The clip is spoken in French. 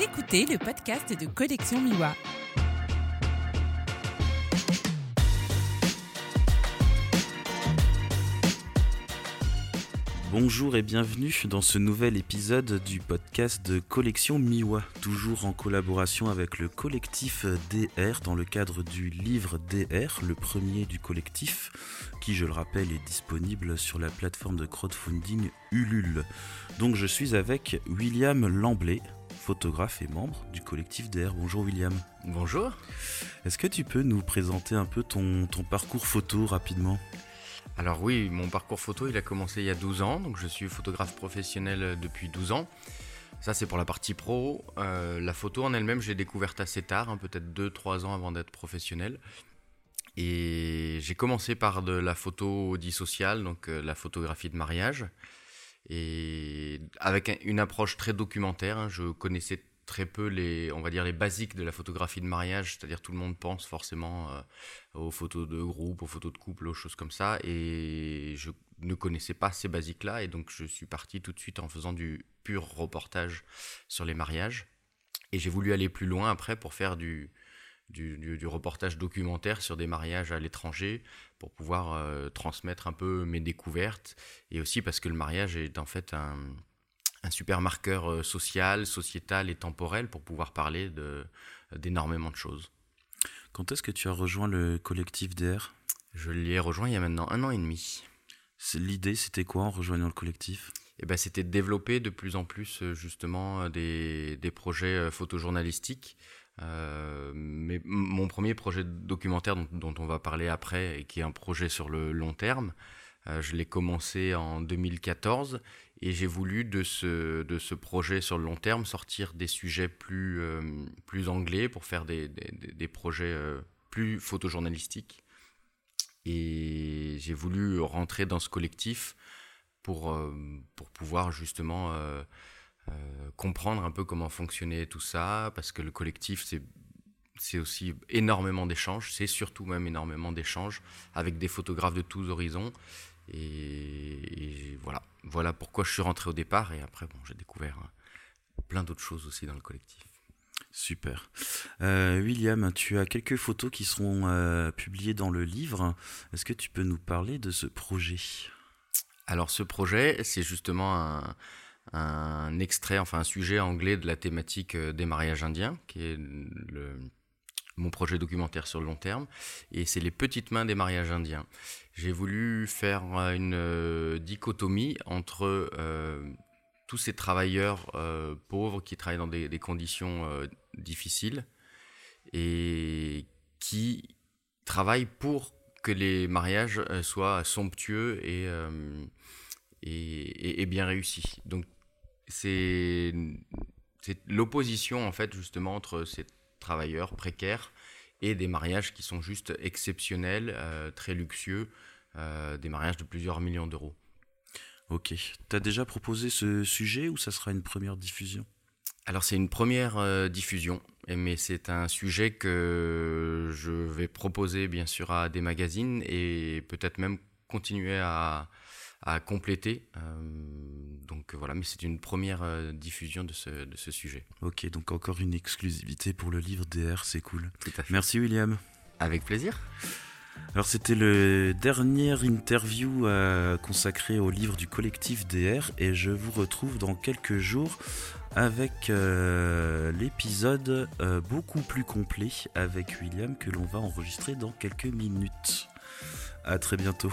Écoutez le podcast de Collection Miwa. Bonjour et bienvenue dans ce nouvel épisode du podcast de Collection Miwa, toujours en collaboration avec le collectif DR dans le cadre du livre DR, le premier du collectif, qui je le rappelle est disponible sur la plateforme de crowdfunding Ulule. Donc je suis avec William Lamblay, photographe et membre du collectif DR. Bonjour William. Bonjour. Est-ce que tu peux nous présenter un peu ton, ton parcours photo rapidement? Alors oui, mon parcours photo, il a commencé il y a 12 ans, donc je suis photographe professionnel depuis 12 ans. Ça c'est pour la partie pro. Euh, la photo en elle-même, j'ai découvert assez tard, hein, peut-être 2-3 ans avant d'être professionnel. Et j'ai commencé par de la photo dissociale, donc euh, la photographie de mariage. Et avec une approche très documentaire, hein, je connaissais très peu les, on va dire les basiques de la photographie de mariage, c'est-à-dire tout le monde pense forcément euh, aux photos de groupe, aux photos de couple, aux choses comme ça, et je ne connaissais pas ces basiques-là, et donc je suis parti tout de suite en faisant du pur reportage sur les mariages, et j'ai voulu aller plus loin après pour faire du, du, reportage documentaire sur des mariages à l'étranger pour pouvoir euh, transmettre un peu mes découvertes et aussi parce que le mariage est en fait un, un super marqueur euh, social, sociétal et temporel pour pouvoir parler d'énormément de, choses. Quand est-ce que tu as rejoint le collectif DR Je l'ai rejoint il y a maintenant un an et demi. L'idée, c'était quoi en rejoignant le collectif? Eh ben, C'était de développer de plus en plus euh, justement des, des projets photojournalistiques. Mais mon premier projet documentaire dont, on va parler après, et qui est un projet sur le long terme, je l'ai commencé en 2014 et j'ai voulu de ce, de ce projet sur le long terme sortir des sujets plus, euh, plus anglais pour faire des, des, des projets euh, plus photojournalistiques. Et j'ai voulu rentrer dans ce collectif pour, euh, pour pouvoir justement comprendre un peu comment fonctionnait tout ça, parce que le collectif, c'est c'est aussi énormément d'échanges, c'est surtout même énormément d'échanges avec des photographes de tous horizons. Et, voilà, voilà pourquoi je suis rentré au départ. Et après, bon, j'ai découvert hein, plein d'autres choses aussi dans le collectif. Super. Euh, William, tu as quelques photos qui seront euh, publiées dans le livre. Est-ce que tu peux nous parler de ce projet? Alors ce projet, c'est justement un, un, extrait, enfin un sujet anglais de la thématique euh, des mariages indiens, qui est mon projet documentaire sur le long terme, et c'est les petites mains des mariages indiens. J'ai voulu faire une euh, dichotomie entre euh, tous ces travailleurs euh, pauvres qui travaillent dans des, conditions difficiles et qui travaillent pour que les mariages soient somptueux et, et, et bien réussis. Donc c'est l'opposition en fait justement entre ces travailleurs précaires et des mariages qui sont juste exceptionnels, euh, très luxueux, euh, des mariages de plusieurs millions d'euros. Ok. Tu as déjà proposé ce sujet ou ça sera une première diffusion? Alors c'est une première euh, diffusion, mais c'est un sujet que je vais proposer bien sûr à des magazines et peut-être même continuer à, à compléter. Euh, donc voilà, mais c'est une première euh, diffusion de ce, de ce sujet. Ok, donc encore une exclusivité pour le livre DR, c'est cool. Merci William. Avec plaisir. Alors c'était le dernier interview euh, consacré au livre du collectif DR et je vous retrouve dans quelques jours avec l'épisode beaucoup plus complet avec William que l'on va enregistrer dans quelques minutes. À très bientôt.